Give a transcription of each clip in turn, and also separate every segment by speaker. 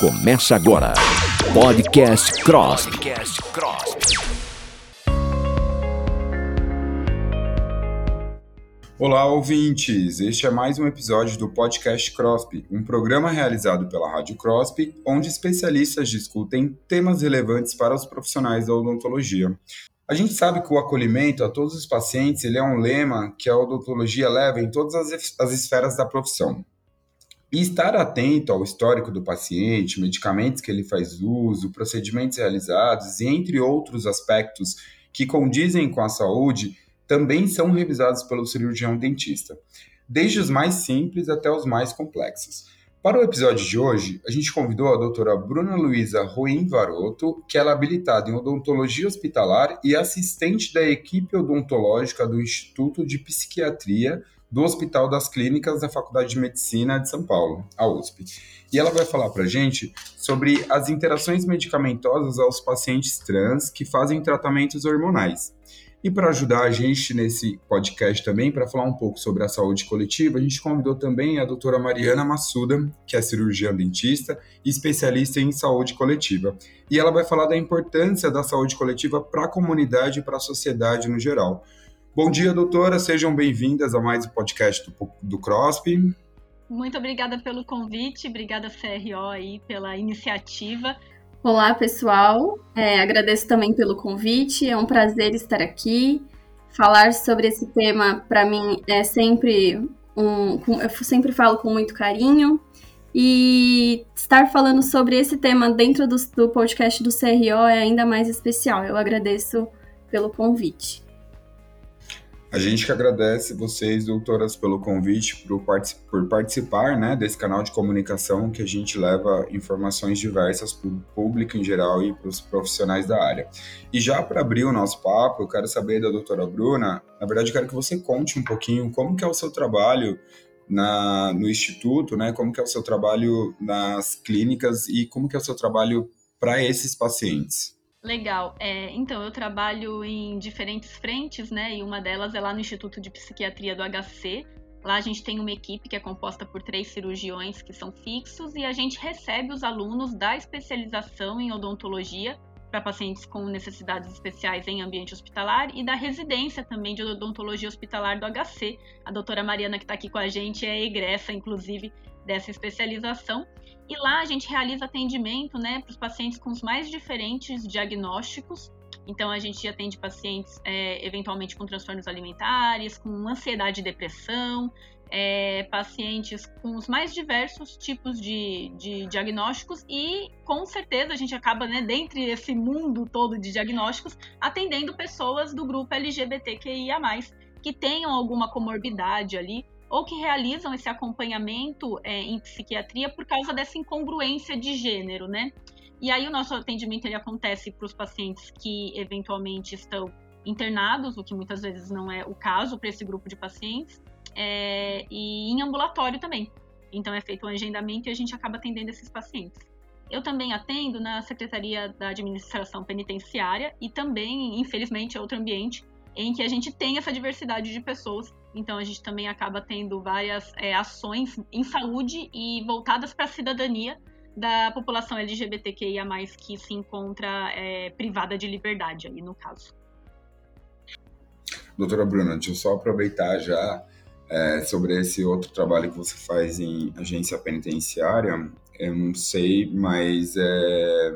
Speaker 1: Começa agora. Podcast Cross.
Speaker 2: Olá, ouvintes! Este é mais um episódio do Podcast CROSP, um programa realizado pela Rádio CROSP, onde especialistas discutem temas relevantes para os profissionais da odontologia. A gente sabe que o acolhimento a todos os pacientes ele é um lema que a odontologia leva em todas as, as esferas da profissão. E estar atento ao histórico do paciente, medicamentos que ele faz uso, procedimentos realizados e entre outros aspectos que condizem com a saúde também são revisados pelo cirurgião dentista, desde os mais simples até os mais complexos. Para o episódio de hoje, a gente convidou a doutora Bruna Luiza Ruim Varoto, que ela é habilitada em odontologia hospitalar e assistente da equipe odontológica do Instituto de Psiquiatria do Hospital das Clínicas da Faculdade de Medicina de São Paulo, a USP. E ela vai falar para gente sobre as interações medicamentosas aos pacientes trans que fazem tratamentos hormonais. E para ajudar a gente nesse podcast também, para falar um pouco sobre a saúde coletiva, a gente convidou também a doutora Mariana Massuda, que é cirurgiã dentista e especialista em saúde coletiva. E ela vai falar da importância da saúde coletiva para a comunidade e para a sociedade no geral. Bom dia, doutora. Sejam bem-vindas a mais um podcast do, do CROSP.
Speaker 3: Muito obrigada pelo convite, obrigada CRO aí pela iniciativa.
Speaker 4: Olá, pessoal. É, agradeço também pelo convite. É um prazer estar aqui. Falar sobre esse tema para mim é sempre um, eu sempre falo com muito carinho e estar falando sobre esse tema dentro do, do podcast do CRO é ainda mais especial. Eu agradeço pelo convite.
Speaker 2: A gente que agradece vocês, doutoras, pelo convite, por, por participar né, desse canal de comunicação que a gente leva informações diversas para o público em geral e para os profissionais da área. E já para abrir o nosso papo, eu quero saber da doutora Bruna, na verdade eu quero que você conte um pouquinho como que é o seu trabalho na, no instituto, né? Como que é o seu trabalho nas clínicas e como que é o seu trabalho para esses pacientes.
Speaker 3: Legal. É, então, eu trabalho em diferentes frentes, né? E uma delas é lá no Instituto de Psiquiatria do HC. Lá a gente tem uma equipe que é composta por três cirurgiões que são fixos e a gente recebe os alunos da especialização em odontologia para pacientes com necessidades especiais em ambiente hospitalar e da residência também de odontologia hospitalar do HC. A doutora Mariana, que está aqui com a gente, é egressa, inclusive, dessa especialização. E lá a gente realiza atendimento né, para os pacientes com os mais diferentes diagnósticos. Então a gente atende pacientes é, eventualmente com transtornos alimentares, com ansiedade e depressão, é, pacientes com os mais diversos tipos de, de, diagnósticos e com certeza a gente acaba, né, dentre esse mundo todo de diagnósticos, atendendo pessoas do grupo LGBTQIA+, que tenham alguma comorbidade ali ou que realizam esse acompanhamento é, em psiquiatria por causa dessa incongruência de gênero, né? E aí o nosso atendimento ele acontece para os pacientes que eventualmente estão internados, o que muitas vezes não é o caso para esse grupo de pacientes, é, e em ambulatório também. Então é feito um agendamento e a gente acaba atendendo esses pacientes. Eu também atendo na Secretaria da Administração Penitenciária e também, infelizmente, é outro ambiente em que a gente tem essa diversidade de pessoas. Então a gente também acaba tendo várias é, ações em saúde e voltadas para a cidadania da população LGBTQIA+, que se encontra é, privada de liberdade aí no caso.
Speaker 2: Doutora Bruna, deixa eu só aproveitar já é, sobre esse outro trabalho que você faz em agência penitenciária. Eu não sei, mas é,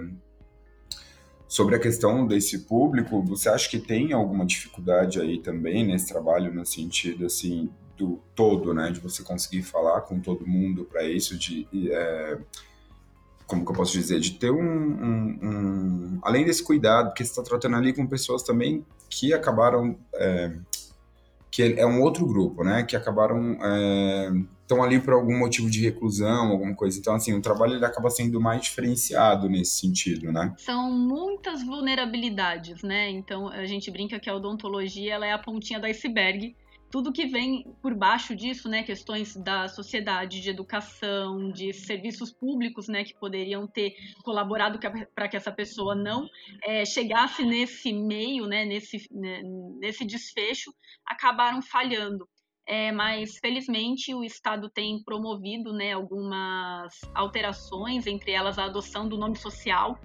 Speaker 2: Sobre a questão desse público, você acha que tem alguma dificuldade aí também nesse trabalho, no sentido assim do todo, né, de você conseguir falar com todo mundo para isso, de é, como que eu posso dizer, de ter um, um, um além desse cuidado, porque você está tratando ali com pessoas também que acabaram é, que é um outro grupo, né, que acabaram é, estão ali por algum motivo de reclusão, alguma coisa. Então, assim, o trabalho ele acaba sendo mais diferenciado nesse sentido, né?
Speaker 3: São muitas vulnerabilidades, né? Então, a gente brinca que a odontologia ela é a pontinha do iceberg. Tudo que vem por baixo disso, né, questões da sociedade, de educação, de serviços públicos, né, que poderiam ter colaborado para que essa pessoa não é, chegasse nesse meio, né, nesse, né, nesse desfecho, acabaram falhando. é, mas felizmente o Estado tem promovido né, algumas alterações, entre elas a adoção do nome social.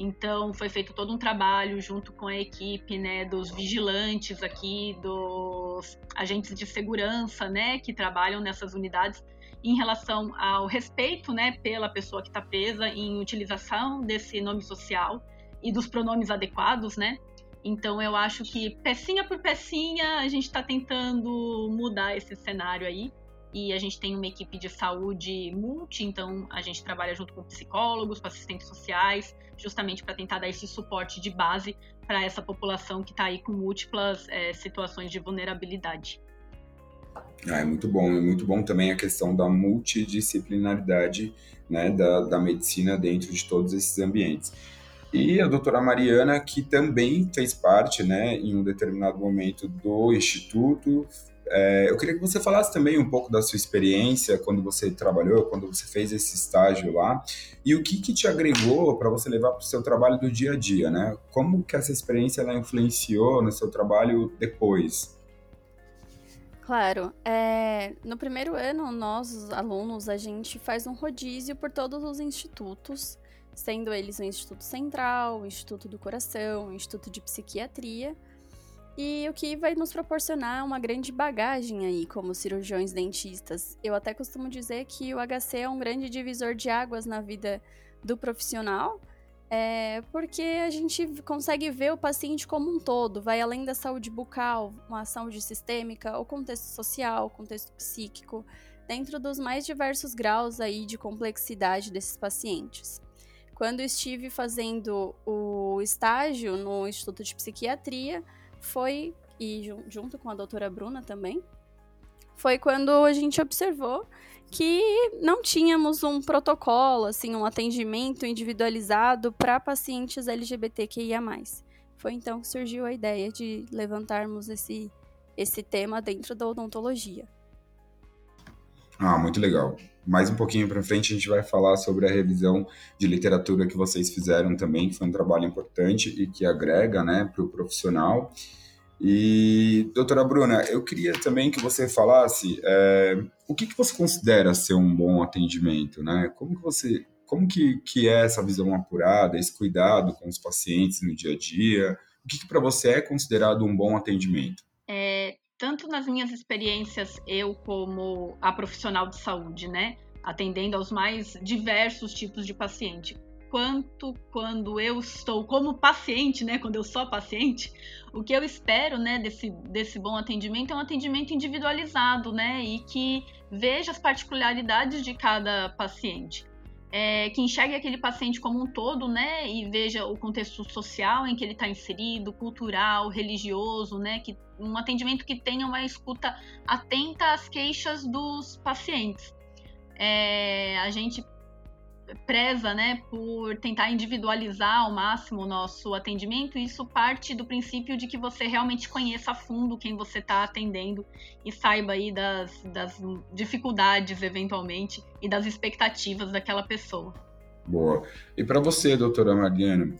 Speaker 3: Então foi feito todo um trabalho junto com a equipe né, dos vigilantes aqui, dos agentes de segurança né, que trabalham nessas unidades em relação ao respeito né, pela pessoa que está presa em utilização desse nome social e dos pronomes adequados, né? Então eu acho que pecinha por pecinha a gente está tentando mudar esse cenário aí. E a gente tem uma equipe de saúde multi, então a gente trabalha junto com psicólogos, com assistentes sociais, justamente para tentar dar esse suporte de base para essa população que está aí com múltiplas é, situações de vulnerabilidade.
Speaker 2: Ah, é muito bom, é muito bom também a questão da multidisciplinaridade né, da, da medicina dentro de todos esses ambientes e a doutora Mariana, que também fez parte, né, em um determinado momento do Instituto. É, eu queria que você falasse também um pouco da sua experiência quando você trabalhou, quando você fez esse estágio lá, e o que, que te agregou para você levar para o seu trabalho do dia a dia, né? Como que essa experiência ela influenciou no seu trabalho depois?
Speaker 4: Claro. É, no primeiro ano, nós, os alunos, a gente faz um rodízio por todos os institutos sendo eles o Instituto Central, o Instituto do Coração, o Instituto de Psiquiatria, e o que vai nos proporcionar uma grande bagagem aí como cirurgiões dentistas. Eu até costumo dizer que o HC é um grande divisor de águas na vida do profissional, é porque a gente consegue ver o paciente como um todo, vai além da saúde bucal, uma saúde sistêmica, o contexto social, o contexto psíquico, dentro dos mais diversos graus aí de complexidade desses pacientes. Quando estive fazendo o estágio no Instituto de Psiquiatria, foi, e junto com a doutora Bruna também, foi quando a gente observou que não tínhamos um protocolo, assim, um atendimento individualizado para pacientes LGBTQIA+. Foi então que surgiu a ideia de levantarmos esse, esse tema dentro da odontologia.
Speaker 2: Ah, muito legal. Mais um pouquinho para frente a gente vai falar sobre a revisão de literatura que vocês fizeram também, que foi um trabalho importante e que agrega, né, para o profissional. E, doutora Bruna, eu queria também que você falasse é, o que, que você considera ser um bom atendimento, né? Como que você, como que, que é essa visão apurada, esse cuidado com os pacientes no dia a dia? O que, que para você é considerado um bom atendimento?
Speaker 3: É, tanto nas minhas experiências, eu como a profissional de saúde, né, atendendo aos mais diversos tipos de paciente, quanto quando eu estou como paciente, né, quando eu sou paciente, o que eu espero, né, desse, desse bom atendimento é um atendimento individualizado, né, e que veja as particularidades de cada paciente é, que enxergue aquele paciente como um todo, né, e veja o contexto social em que ele está inserido, cultural, religioso, né, que um atendimento que tenha uma escuta atenta às queixas dos pacientes. É, a gente preza, né, por tentar individualizar ao máximo o nosso atendimento, isso parte do princípio de que você realmente conheça a fundo quem você está atendendo e saiba aí das, das dificuldades, eventualmente, e das expectativas daquela pessoa.
Speaker 2: Boa. E para você, doutora Mariana,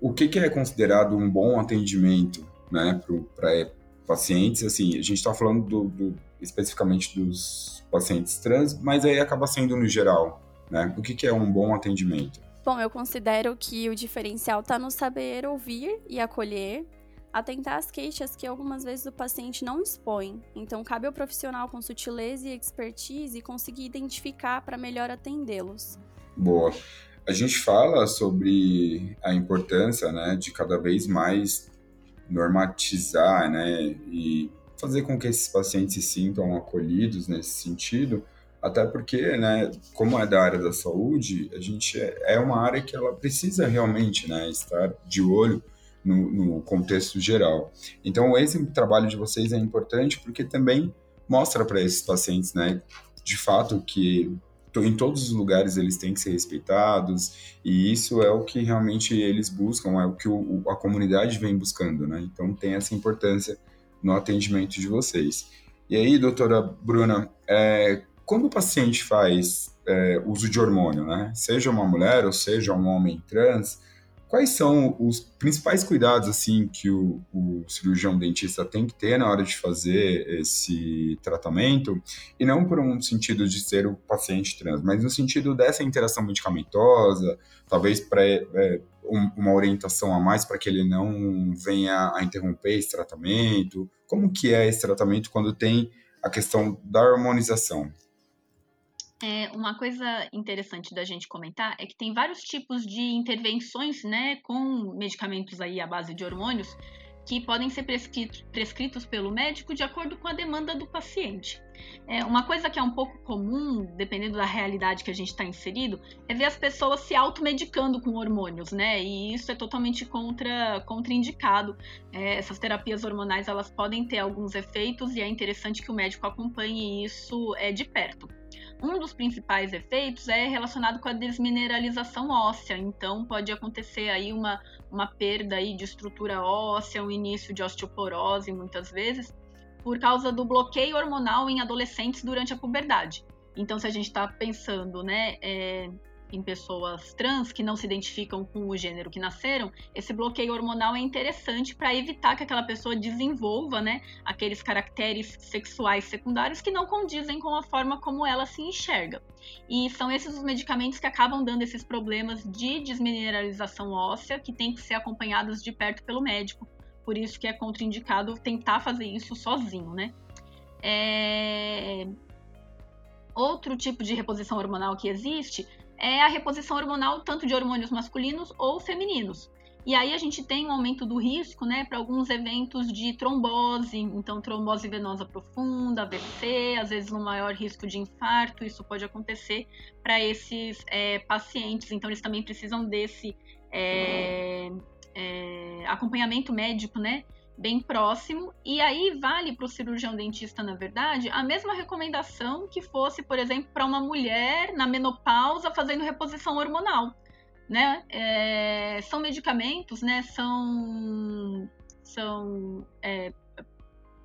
Speaker 2: o que, que, é considerado um bom atendimento né, para pacientes? Assim, a gente está falando do, do, especificamente dos pacientes trans, mas aí acaba sendo no geral. Né? O que, que é um bom atendimento?
Speaker 4: Bom, eu considero que o diferencial está no saber ouvir e acolher, atentar às queixas que algumas vezes o paciente não expõe. Então, cabe ao profissional com sutileza e expertise conseguir identificar para melhor atendê-los.
Speaker 2: Boa. A gente fala sobre a importância né, de cada vez mais normatizar né, e fazer com que esses pacientes se sintam acolhidos nesse sentido, até porque, né, como é da área da saúde, a gente é, é uma área que ela precisa realmente, né, estar de olho no, no, contexto geral. Então, esse trabalho de vocês é importante porque também mostra para esses pacientes, né, de fato que em todos os lugares eles têm que ser respeitados e isso é o que realmente eles buscam, é o que o, a comunidade vem buscando, né? Então tem essa importância no atendimento de vocês. E aí, doutora Bruna, é, quando o paciente faz é, uso de hormônio, né, seja uma mulher ou seja um homem trans, quais são os principais cuidados assim que o, o, cirurgião dentista tem que ter na hora de fazer esse tratamento e não por um sentido de ser o paciente trans, mas no sentido dessa interação medicamentosa, talvez para é, um, uma orientação a mais para que ele não venha a interromper esse tratamento. Como que é esse tratamento quando tem a questão da harmonização?
Speaker 3: É, uma coisa interessante da gente comentar é que tem vários tipos de intervenções, né, com medicamentos aí à base de hormônios, que podem ser prescritos, prescritos pelo médico de acordo com a demanda do paciente. É, uma coisa que é um pouco comum, dependendo da realidade que a gente está inserido, é ver as pessoas se automedicando com hormônios, né? E isso é totalmente contra, contraindicado. É, essas terapias hormonais elas podem ter alguns efeitos e é interessante que o médico acompanhe isso é, de perto. Um dos principais efeitos é relacionado com a desmineralização óssea, então pode acontecer aí uma, uma perda aí de estrutura óssea, um início de osteoporose muitas vezes, por causa do bloqueio hormonal em adolescentes durante a puberdade. Então, se a gente está pensando, né, é, em pessoas trans que não se identificam com o gênero que nasceram, esse bloqueio hormonal é interessante para evitar que aquela pessoa desenvolva, né, aqueles caracteres sexuais secundários que não condizem com a forma como ela se enxerga. E são esses os medicamentos que acabam dando esses problemas de desmineralização óssea que têm que ser acompanhados de perto pelo médico. Por isso que é contraindicado tentar fazer isso sozinho, né? É... Outro tipo de reposição hormonal que existe é a reposição hormonal tanto de hormônios masculinos ou femininos. E aí a gente tem um aumento do risco, né, para alguns eventos de trombose, então trombose venosa profunda, AVC, às vezes um maior risco de infarto, isso pode acontecer para esses é, pacientes. Então eles também precisam desse é, é, acompanhamento médico, né, bem próximo. E aí vale para o cirurgião dentista, na verdade, a mesma recomendação que fosse, por exemplo, para uma mulher na menopausa fazendo reposição hormonal. Né? É, são medicamentos, né? São, são é,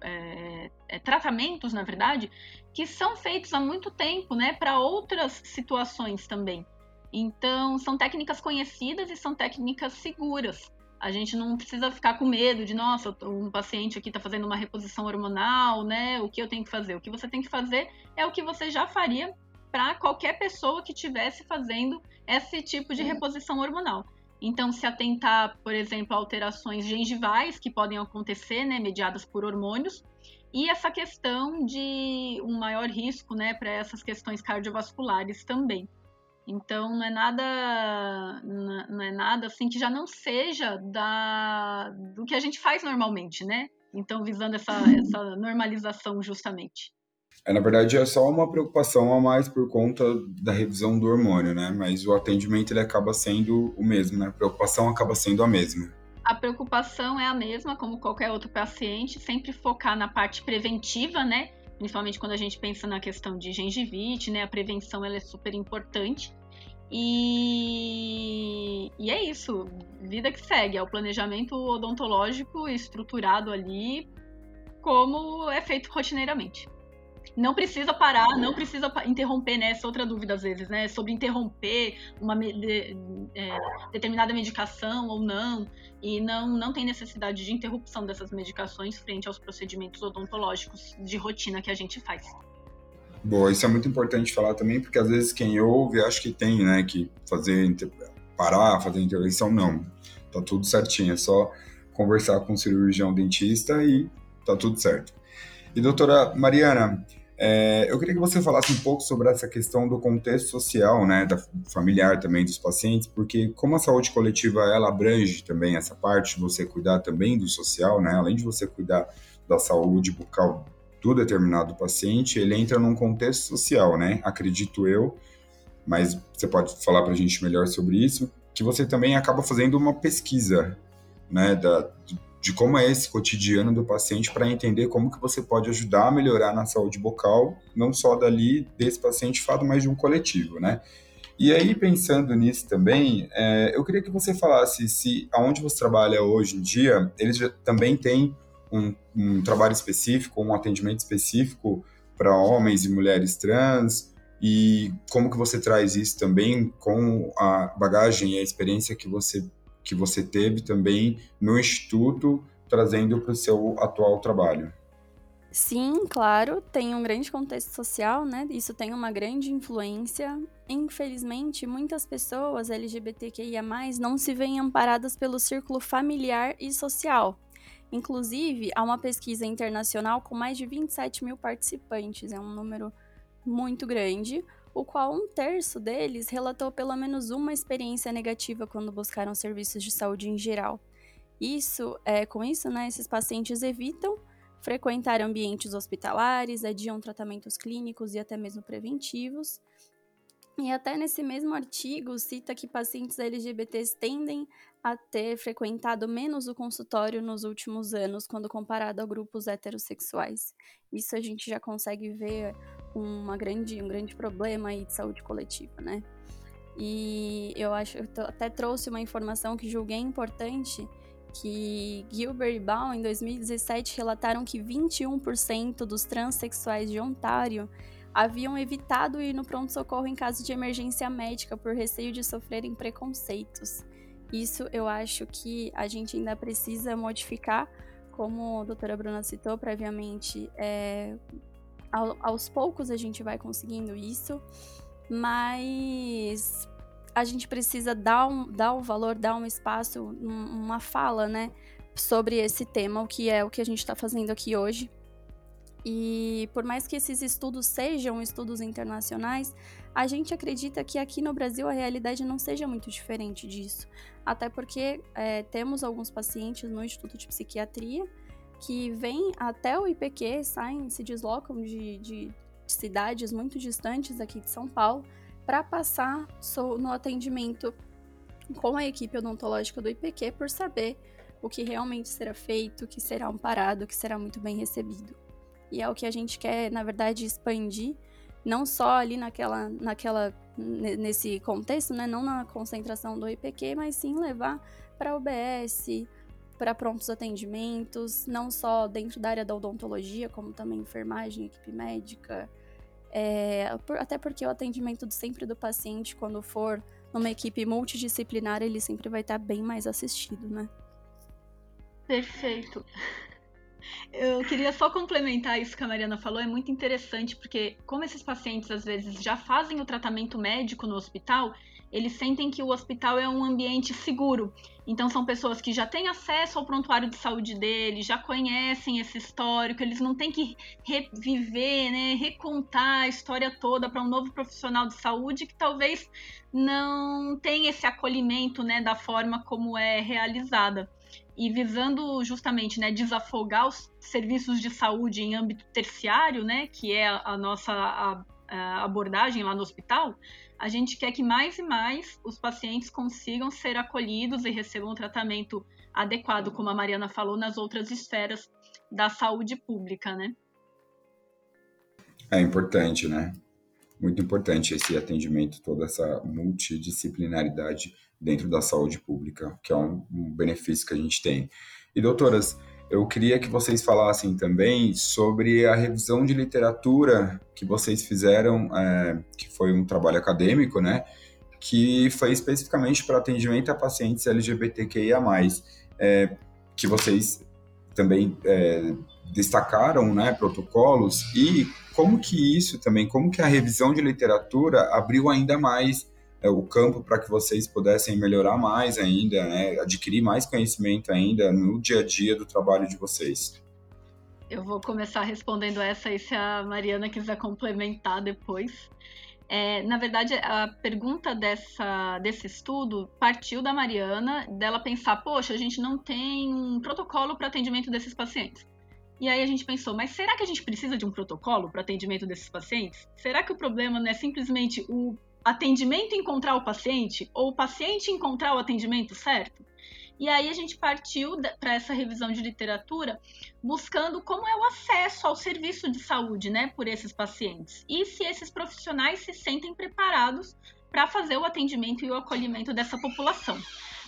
Speaker 3: é, é tratamentos, na verdade, que são feitos há muito tempo, né? Para outras situações também. Então, são técnicas conhecidas e são técnicas seguras. A gente não precisa ficar com medo de, nossa, um paciente aqui está fazendo uma reposição hormonal, né? O que eu tenho que fazer? O que você tem que fazer é o que você já faria para qualquer pessoa que estivesse fazendo esse tipo de reposição hormonal. Então, se atentar, por exemplo, a alterações gengivais que podem acontecer, né, mediadas por hormônios, e essa questão de um maior risco, né, para essas questões cardiovasculares também. Então não é nada não é nada assim que já não seja da do que a gente faz normalmente, né? Então visando essa, essa normalização justamente.
Speaker 2: É, na verdade é só uma preocupação a mais por conta da revisão do hormônio, né? Mas o atendimento ele acaba sendo o mesmo, né? A preocupação acaba sendo a mesma.
Speaker 3: A preocupação é a mesma, como qualquer outro paciente, sempre focar na parte preventiva, né? Principalmente quando a gente pensa na questão de gengivite, né? A prevenção ela é super importante. E, e é isso, vida que segue, é o planejamento odontológico estruturado ali como é feito rotineiramente. Não precisa parar, não precisa interromper, né? Essa outra dúvida às vezes, né? Sobre interromper uma de, é, determinada medicação ou não. E não, não tem necessidade de interrupção dessas medicações frente aos procedimentos odontológicos de rotina que a gente faz.
Speaker 2: Boa, isso é muito importante falar também, porque às vezes quem ouve acha que tem, né, que fazer, parar, fazer intervenção, não. Tá tudo certinho, é só conversar com o cirurgião dentista e tá tudo certo. E doutora Mariana, é, eu queria que você falasse um pouco sobre essa questão do contexto social, né, da familiar também dos pacientes, porque como a saúde coletiva ela abrange também essa parte de você cuidar também do social, né, além de você cuidar da saúde bucal do determinado paciente, ele entra num contexto social, né, acredito eu, mas você pode falar para a gente melhor sobre isso, que você também acaba fazendo uma pesquisa, né, da, de como é esse cotidiano do paciente para entender como que você pode ajudar a melhorar na saúde bucal, não só dali desse paciente fado, mas de um coletivo, né? E aí, pensando nisso também, é, eu queria que você falasse se aonde você trabalha hoje em dia, eles também têm um, um trabalho específico, um atendimento específico para homens e mulheres trans, e como que você traz isso também com a bagagem e a experiência que você que você teve também no Instituto, trazendo para o seu atual trabalho.
Speaker 4: Sim, claro, tem um grande contexto social, né? Isso tem uma grande influência. Infelizmente, muitas pessoas LGBTQIA, não se veem amparadas pelo círculo familiar e social. Inclusive, há uma pesquisa internacional com mais de 27 mil participantes, é um número muito grande, o qual um terço deles relatou pelo menos uma experiência negativa quando buscaram serviços de saúde em geral. Isso, é, com isso, né, esses pacientes evitam frequentar ambientes hospitalares, adiam tratamentos clínicos e até mesmo preventivos. E até nesse mesmo artigo cita que pacientes LGBTs tendem a ter frequentado menos o consultório nos últimos anos quando comparado a grupos heterossexuais. Isso a gente já consegue ver uma grande, um grande problema aí de saúde coletiva, né? E eu acho, eu até trouxe uma informação que julguei importante, que Gilbert e Baum, em 2017, relataram que 21% dos transexuais de Ontário haviam evitado ir no pronto-socorro em caso de emergência médica por receio de sofrerem preconceitos. Isso eu acho que a gente ainda precisa modificar, como a doutora Bruna citou previamente, é, aos poucos a gente vai conseguindo isso, mas a gente precisa dar um, dar um valor, dar um espaço, uma fala, né, sobre esse tema, o que é o que a gente está fazendo aqui hoje. E por mais que esses estudos sejam estudos internacionais, a gente acredita que aqui no Brasil a realidade não seja muito diferente disso. Até porque é, temos alguns pacientes no Instituto de Psiquiatria que vêm até o IPQ, saem, se deslocam de, de cidades muito distantes aqui de São Paulo para passar no atendimento com a equipe odontológica do IPQ por saber o que realmente será feito, o que será amparado, o que será muito bem recebido. E é o que a gente quer, na verdade, expandir, não só ali naquela, naquela nesse contexto, né, não na concentração do IPQ, mas sim levar para UBS, para prontos atendimentos, não só dentro da área da odontologia, como também enfermagem, equipe médica, é, até porque o atendimento sempre do paciente, quando for numa equipe multidisciplinar, ele sempre vai estar bem mais assistido, né?
Speaker 3: Perfeito. Eu queria só complementar isso que a Mariana falou, é muito interessante, porque como esses pacientes às vezes já fazem o tratamento médico no hospital, eles sentem que o hospital é um ambiente seguro. Então são pessoas que já têm acesso ao prontuário de saúde deles, já conhecem esse histórico, eles não têm que reviver, né, recontar a história toda para um novo profissional de saúde que talvez não tenha esse acolhimento, né, da forma como é realizada. E visando justamente, né, desafogar os serviços de saúde em âmbito terciário, né, que é a nossa a, a abordagem lá no hospital, a gente quer que mais e mais os pacientes consigam ser acolhidos e recebam um tratamento adequado, como a Mariana falou, nas outras esferas da saúde pública, né?
Speaker 2: É importante, né? Muito importante esse atendimento, toda essa multidisciplinaridade dentro da saúde pública, que é um, benefício que a gente tem. E doutoras, eu queria que vocês falassem também sobre a revisão de literatura que vocês fizeram, é, que foi um trabalho acadêmico, né? Que foi especificamente para atendimento a pacientes LGBTQIA, é, que vocês também é, destacaram, né? Protocolos, e como que isso também, como que a revisão de literatura abriu ainda mais o campo para que vocês pudessem melhorar mais ainda, né, adquirir mais conhecimento ainda no dia a dia do trabalho de vocês.
Speaker 3: Eu vou começar respondendo essa e se a Mariana quiser complementar depois. É, na verdade, a pergunta dessa, desse estudo partiu da Mariana, dela pensar: poxa, a gente não tem um protocolo para atendimento desses pacientes. E aí a gente pensou, mas será que a gente precisa de um protocolo para atendimento desses pacientes? Será que o problema não é simplesmente o atendimento encontrar o paciente ou o paciente encontrar o atendimento certo? E aí a gente partiu para essa revisão de literatura buscando como é o acesso ao serviço de saúde, né, por esses pacientes. E se esses profissionais se sentem preparados para fazer o atendimento e o acolhimento dessa população.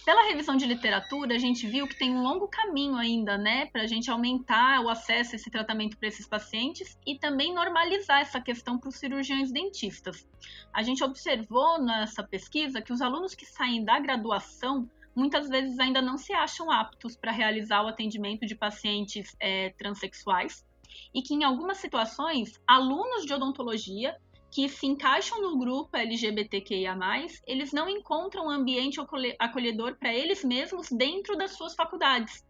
Speaker 3: Pela revisão de literatura, a gente viu que tem um longo caminho ainda, né, para a gente aumentar o acesso a esse tratamento para esses pacientes e também normalizar essa questão para os cirurgiões dentistas. A gente observou nessa pesquisa que os alunos que saem da graduação muitas vezes ainda não se acham aptos para realizar o atendimento de pacientes é, transexuais e que, em algumas situações, alunos de odontologia que se encaixam no grupo LGBTQIA+, eles não encontram um ambiente acolhedor para eles mesmos dentro das suas faculdades.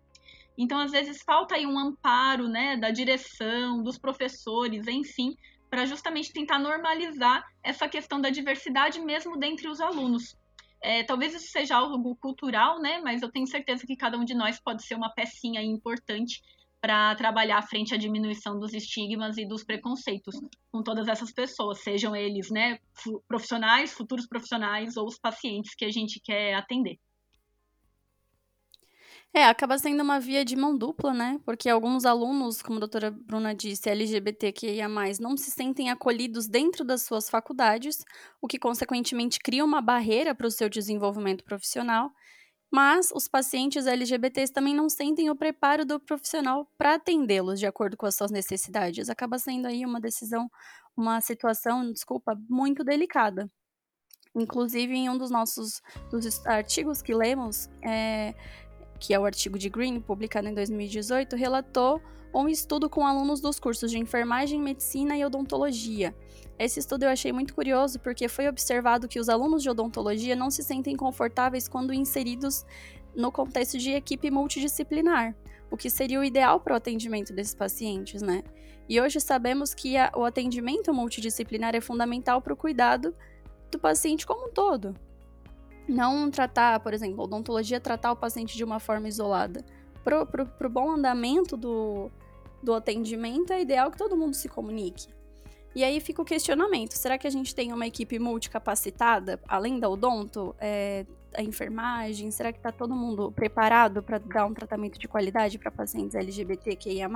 Speaker 3: Então, às vezes, falta aí um amparo né, da direção, dos professores, enfim, para justamente tentar normalizar essa questão da diversidade mesmo dentre os alunos. É, talvez isso seja algo cultural, né? Mas eu tenho certeza que cada um de nós pode ser uma pecinha importante para trabalhar frente à diminuição dos estigmas e dos preconceitos com todas essas pessoas, sejam eles, né, profissionais, futuros profissionais ou os pacientes que a gente quer atender.
Speaker 4: É, acaba sendo uma via de mão dupla, né? Porque alguns alunos, como a doutora Bruna disse, LGBTQIA+, não se sentem acolhidos dentro das suas faculdades, o que consequentemente cria uma barreira para o seu desenvolvimento profissional, mas os pacientes LGBTs também não sentem o preparo do profissional para atendê-los de acordo com as suas necessidades. Acaba sendo aí uma decisão, uma situação, desculpa, muito delicada. Inclusive, em um dos nossos dos artigos que lemos, é, que é o artigo de Green, publicado em 2018, relatou um estudo com alunos dos cursos de enfermagem, medicina e odontologia. Esse estudo eu achei muito curioso porque foi observado que os alunos de odontologia não se sentem confortáveis quando inseridos no contexto de equipe multidisciplinar, o que seria o ideal para o atendimento desses pacientes, né? E hoje sabemos que a, o atendimento multidisciplinar é fundamental para o cuidado do paciente como um todo, não tratar, por exemplo, odontologia tratar o paciente de uma forma isolada. Para o bom andamento do, do atendimento, é ideal que todo mundo se comunique. E aí fica o questionamento: será que a gente tem uma equipe multicapacitada, além da odonto, é, a enfermagem? Será que está todo mundo preparado para dar um tratamento de qualidade para pacientes LGBTQIA?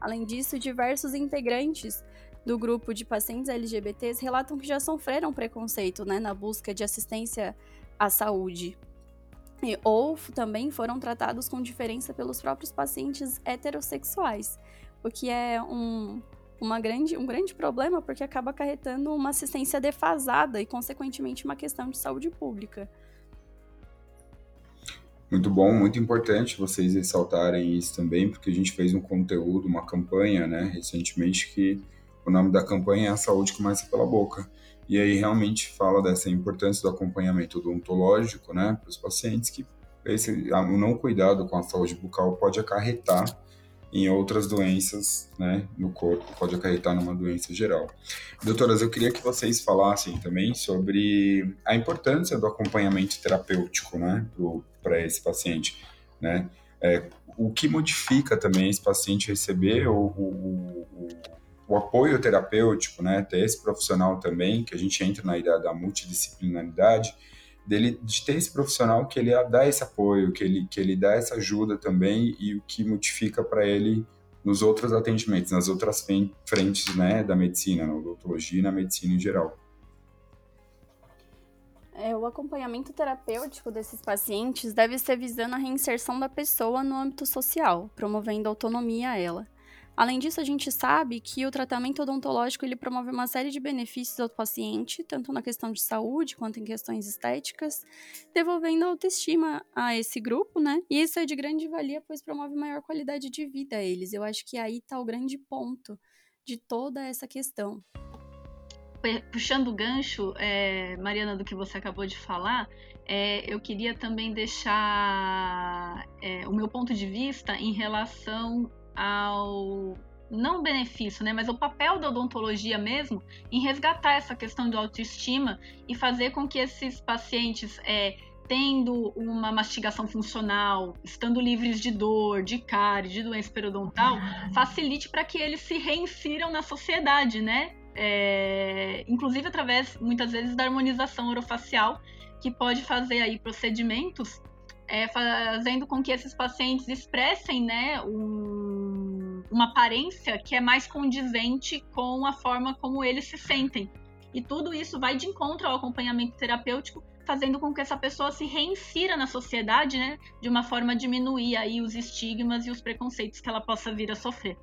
Speaker 4: Além disso, diversos integrantes do grupo de pacientes LGBTs relatam que já sofreram preconceito né, na busca de assistência à saúde. E, ou também foram tratados com diferença pelos próprios pacientes heterossexuais, o que é um, uma grande, um grande problema porque acaba acarretando uma assistência defasada e, consequentemente, uma questão de saúde pública.
Speaker 2: Muito bom, muito importante vocês ressaltarem isso também, porque a gente fez um conteúdo, uma campanha, né, recentemente que o nome da campanha é A Saúde Começa pela Boca. E aí realmente fala dessa importância do acompanhamento odontológico, né, para os pacientes que esse o não cuidado com a saúde bucal pode acarretar em outras doenças, né, no corpo, pode acarretar numa doença geral. Doutoras, eu queria que vocês falassem também sobre a importância do acompanhamento terapêutico, né, para esse paciente, né, é, o que modifica também esse paciente receber o, o, o o apoio terapêutico, né, ter esse profissional também, que a gente entra na ideia da multidisciplinaridade, dele de ter esse profissional que ele dá esse apoio, que ele que ele dá essa ajuda também e o que modifica para ele nos outros atendimentos, nas outras frentes, né, da medicina, na odontologia e na medicina em geral.
Speaker 4: É, o acompanhamento terapêutico desses pacientes deve ser visando a reinserção da pessoa no âmbito social, promovendo autonomia a ela. Além disso, a gente sabe que o tratamento odontológico ele promove uma série de benefícios ao paciente, tanto na questão de saúde quanto em questões estéticas, devolvendo autoestima a esse grupo, né? E isso é de grande valia, pois promove maior qualidade de vida a eles. Eu acho que aí está o grande ponto de toda essa questão.
Speaker 3: Puxando o gancho, é, Mariana, do que você acabou de falar, é, eu queria também deixar é, o meu ponto de vista em relação ao não benefício, né, mas o papel da odontologia mesmo em resgatar essa questão de autoestima e fazer com que esses pacientes é, tendo uma mastigação funcional, estando livres de dor, de cárie, de doença periodontal, facilite para que eles se reinsiram na sociedade, né? É, inclusive através, muitas vezes, da harmonização orofacial, que pode fazer aí procedimentos é, fazendo com que esses pacientes expressem né, um, uma aparência que é mais condizente com a forma como eles se sentem. E tudo isso vai de encontro ao acompanhamento terapêutico, fazendo com que essa pessoa se reinsira na sociedade, né, de uma forma a diminuir aí os estigmas e os preconceitos que ela possa vir a sofrer.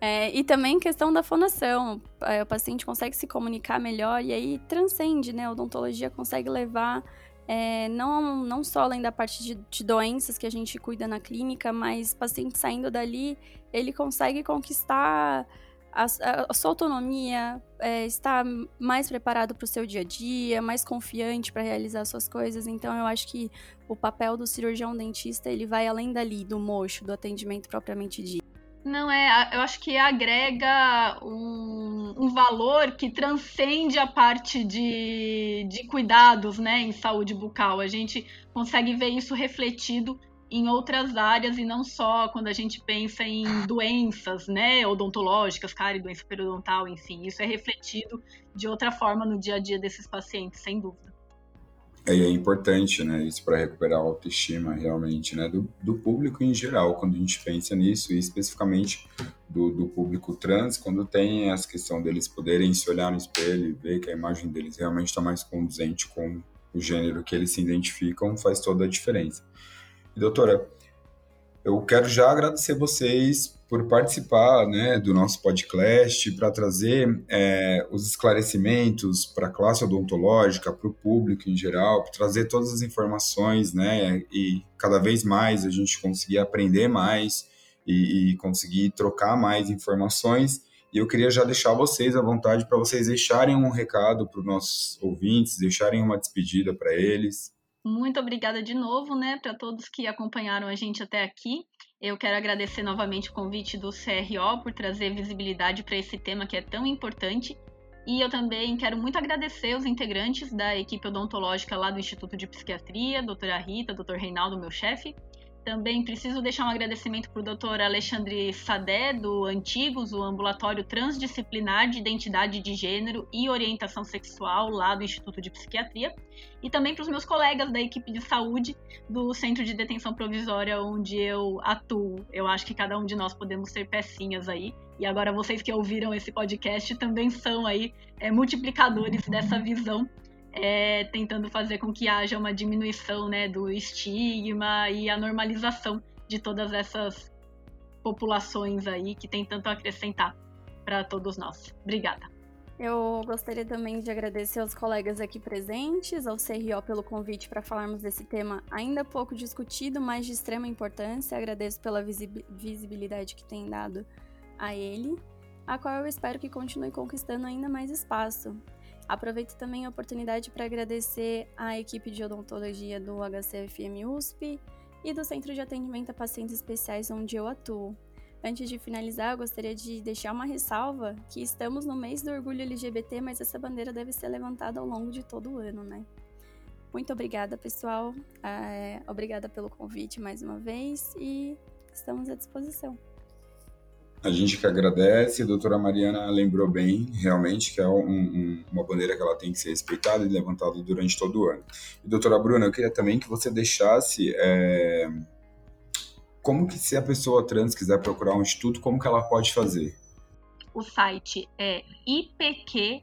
Speaker 4: É, e também questão da fonação. É, o paciente consegue se comunicar melhor e aí transcende, né? A odontologia consegue levar é, não, não só além da parte de, de, doenças que a gente cuida na clínica, mas paciente saindo dali, ele consegue conquistar a, a, a sua autonomia, é, estar mais preparado para o seu dia a dia, mais confiante para realizar suas coisas. Então, eu acho que o papel do cirurgião dentista ele vai além dali, do mocho, do atendimento propriamente dito.
Speaker 3: Não, é, eu acho que agrega um, um, valor que transcende a parte de, de cuidados né, em saúde bucal. A gente consegue ver isso refletido em outras áreas e não só quando a gente pensa em doenças, né, odontológicas, cárie, doença periodontal, enfim, isso é refletido de outra forma no dia a dia desses pacientes, sem dúvida.
Speaker 2: É, importante, né, isso para recuperar a autoestima realmente, né, do, do, público em geral, quando a gente pensa nisso, e especificamente do, do, público trans, quando tem essa questão deles poderem se olhar no espelho e ver que a imagem deles realmente está mais conduzente com o gênero que eles se identificam, faz toda a diferença. E, doutora, eu quero já agradecer vocês por participar né, do nosso podcast, para trazer é, os esclarecimentos para a classe odontológica, para o público em geral, para trazer todas as informações, né, e cada vez mais a gente conseguir aprender mais e, e conseguir trocar mais informações. E eu queria já deixar vocês à vontade para vocês deixarem um recado para os nossos ouvintes, deixarem uma despedida para eles.
Speaker 3: Muito obrigada de novo, né, para todos que acompanharam a gente até aqui. Eu quero agradecer novamente o convite do CRO por trazer visibilidade para esse tema que é tão importante. E eu também quero muito agradecer os integrantes da equipe odontológica lá do Instituto de Psiquiatria, doutora Rita, doutor Reinaldo, meu chefe, também preciso deixar um agradecimento para o Dr. Alexandre Sadé, do Antigos, o ambulatório transdisciplinar de identidade de gênero e orientação sexual lá do Instituto de Psiquiatria, e também para os meus colegas da equipe de saúde do Centro de Detenção Provisória, onde eu atuo. Eu acho que cada um de nós podemos ser pecinhas aí. E agora vocês que ouviram esse podcast também são aí é, multiplicadores dessa visão é, tentando fazer com que haja uma diminuição né, do estigma e a normalização de todas essas populações aí que tem tanto a acrescentar para todos nós. Obrigada.
Speaker 4: Eu gostaria também de agradecer aos colegas aqui presentes, ao CRO pelo convite para falarmos desse tema ainda pouco discutido, mas de extrema importância. Agradeço pela visibilidade que tem dado a ele, a qual eu espero que continue conquistando ainda mais espaço. Aproveito também a oportunidade para agradecer à equipe de odontologia do HCFM USP e do Centro de Atendimento a Pacientes Especiais onde eu atuo. Antes de finalizar, eu gostaria de deixar uma ressalva que estamos no mês do orgulho LGBT, mas essa bandeira deve ser levantada ao longo de todo o ano, né? Muito obrigada, pessoal. É, obrigada pelo convite mais uma vez e estamos à disposição.
Speaker 2: A gente que agradece, a doutora Mariana lembrou bem, realmente, que é um, um, uma bandeira que ela tem que ser respeitada e levantada durante todo o ano. E, doutora Bruna, eu queria também que você deixasse é, como que se a pessoa trans quiser procurar um instituto, como que ela pode fazer?
Speaker 3: O site é ipqhc.org.br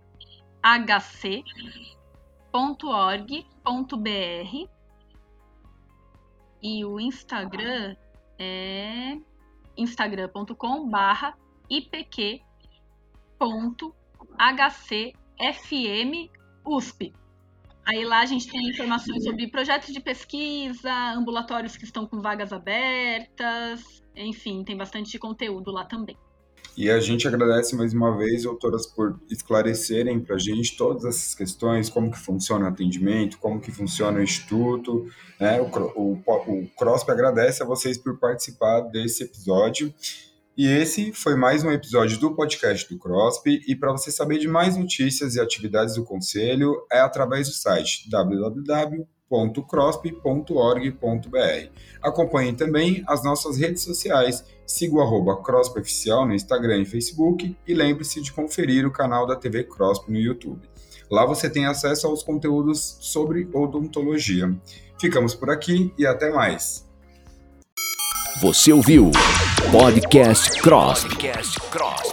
Speaker 3: e o Instagram é instagram.com barra ipq.hcfmusp. Aí lá a gente tem informações sobre projetos de pesquisa, ambulatórios que estão com vagas abertas, enfim, tem bastante conteúdo lá também.
Speaker 2: E a gente agradece mais uma vez, doutoras, por esclarecerem para a gente todas essas questões, como que funciona o atendimento, como que funciona o instituto. Né? O, o, o CROSP agradece a vocês por participar desse episódio. E esse foi mais um episódio do podcast do CROSP. E para você saber de mais notícias e atividades do Conselho, é através do site www www.crosp.org.br. Acompanhem também as nossas redes sociais. Siga o arroba CROSP Oficial no Instagram e Facebook e lembre-se de conferir o canal da TV CROSP no YouTube. Lá você tem acesso aos conteúdos sobre odontologia. Ficamos por aqui e até mais.
Speaker 1: Você ouviu Podcast CROSP. Podcast Cross.